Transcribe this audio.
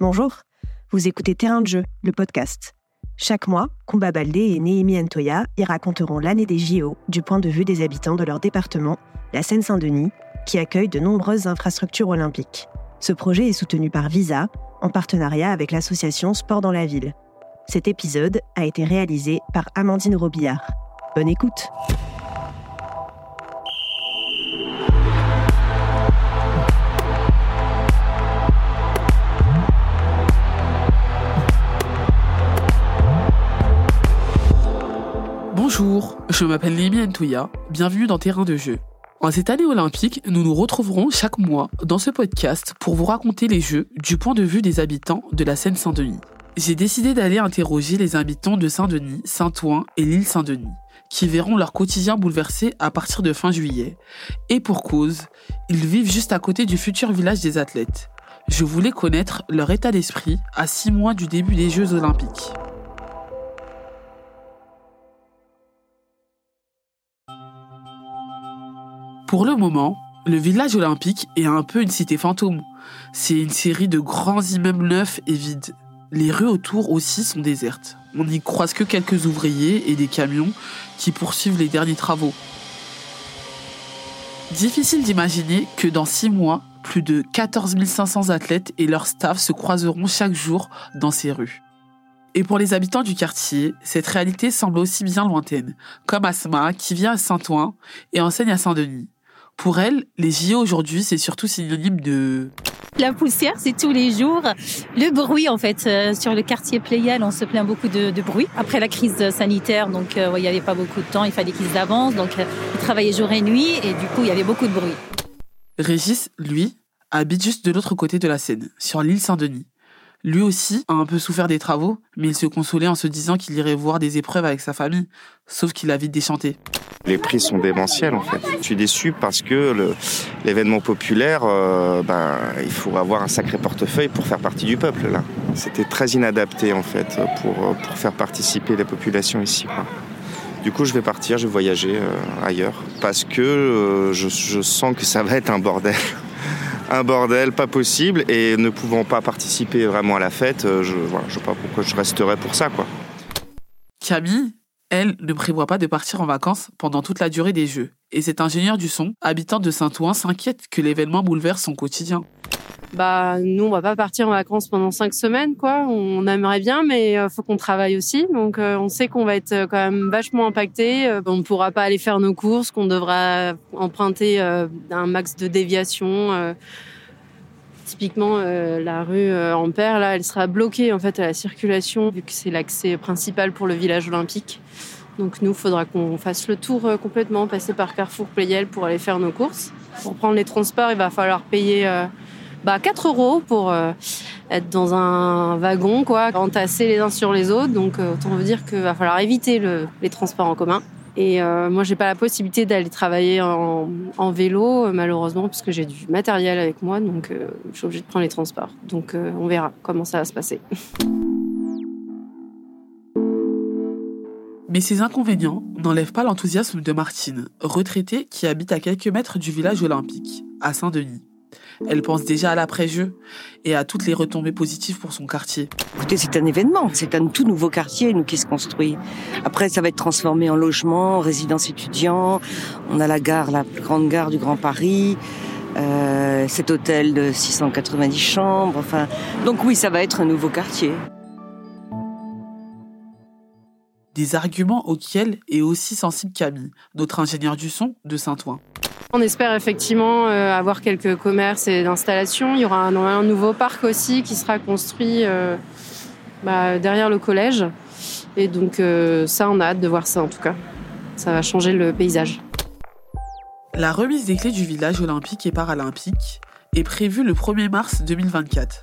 Bonjour, vous écoutez Terrain de jeu, le podcast. Chaque mois, Kumba Baldé et Néhémie Ntoya y raconteront l'année des JO du point de vue des habitants de leur département, la Seine-Saint-Denis, qui accueille de nombreuses infrastructures olympiques. Ce projet est soutenu par Visa, en partenariat avec l'association Sport dans la ville. Cet épisode a été réalisé par Amandine Robillard. Bonne écoute! Bonjour, je m'appelle Lémi Ntouya, bienvenue dans Terrain de jeu. En cette année olympique, nous nous retrouverons chaque mois dans ce podcast pour vous raconter les Jeux du point de vue des habitants de la Seine-Saint-Denis. J'ai décidé d'aller interroger les habitants de Saint-Denis, Saint-Ouen et l'île Saint-Denis, qui verront leur quotidien bouleversé à partir de fin juillet. Et pour cause, ils vivent juste à côté du futur village des athlètes. Je voulais connaître leur état d'esprit à six mois du début des Jeux olympiques. Pour le moment, le village olympique est un peu une cité fantôme. C'est une série de grands immeubles neufs et vides. Les rues autour aussi sont désertes. On n'y croise que quelques ouvriers et des camions qui poursuivent les derniers travaux. Difficile d'imaginer que dans six mois, plus de 14 500 athlètes et leur staff se croiseront chaque jour dans ces rues. Et pour les habitants du quartier, cette réalité semble aussi bien lointaine, comme Asma qui vient à Saint-Ouen et enseigne à Saint-Denis. Pour elle, les JO aujourd'hui, c'est surtout synonyme de... La poussière, c'est tous les jours. Le bruit, en fait, euh, sur le quartier Pléial, on se plaint beaucoup de, bruit. Après la crise sanitaire, donc euh, il n'y avait pas beaucoup de temps, il fallait qu'ils avancent, donc euh, ils travaillaient jour et nuit, et du coup, il y avait beaucoup de bruit. Régis, lui, habite juste de l'autre côté de la Seine, sur l'île Saint-Denis. Lui aussi a un peu souffert des travaux, mais il se consolait en se disant qu'il irait voir des épreuves avec sa famille, sauf qu'il a vite déchanté. Les prix sont démentiels en fait. Je suis déçu parce que l'événement populaire, euh, ben, il faut avoir un sacré portefeuille pour faire partie du peuple là. C'était très inadapté en fait pour, faire participer les populations ici. Du coup, je vais partir, je vais voyager euh, ailleurs parce que euh, je sens que ça va être un bordel un bordel pas possible et ne pouvant pas participer vraiment à la fête, je ne sais pas pourquoi je resterais pour ça quoi. Camille, elle, ne prévoit pas de partir en vacances pendant toute la durée des Jeux. Et cet ingénieur du son, habitant de Saint-Ouen, s'inquiète que l'événement bouleverse son quotidien. Bah nous on va pas partir en vacances pendant cinq semaines quoi. On aimerait bien mais euh, faut qu'on travaille aussi euh, on sait qu'on va être euh, quand même vachement impacté. on ne pourra pas aller faire nos courses, qu'on devra emprunter un max de déviation. Typiquement, la rue Ampère, là, elle sera bloquée en fait à la circulation vu que c'est l'accès principal pour le village olympique. Donc nous, il faudra qu'on fasse le tour complètement, passer par Carrefour Playel pour aller faire nos courses. Pour prendre les transports, il va falloir payer bah, 4 euros pour euh, être dans un wagon, quoi, entassés les uns sur les autres. Donc euh, autant vous dire qu'il va falloir éviter les transports en commun. Et euh, moi, j'ai pas la possibilité d'aller travailler en, vélo, malheureusement, parce que j'ai du matériel avec moi, donc je suis obligée de prendre les transports. Donc on verra comment ça va se passer. Mais ces inconvénients n'enlèvent pas l'enthousiasme de Martine, retraitée qui habite à quelques mètres du village olympique, à Saint-Denis. Elle pense déjà à l'après-jeu et à toutes les retombées positives pour son quartier. C'est un événement, c'est un tout nouveau quartier, nous, qui se construit. Après, ça va être transformé en logement, résidence étudiant. On a la gare, la plus grande gare du Grand Paris. Euh, cet hôtel de 690 chambres. Enfin, donc oui, ça va être un nouveau quartier. Des arguments auxquels est aussi sensible Camille, notre ingénieur du son de Saint-Ouen. On espère effectivement euh, avoir quelques commerces et installations. Il y aura un, nouveau parc aussi qui sera construit euh, bah, derrière le collège. Et donc euh, ça, on a hâte de voir ça en tout cas. Ça va changer le paysage. La remise des clés du village olympique et paralympique est prévue le 1er mars 2024.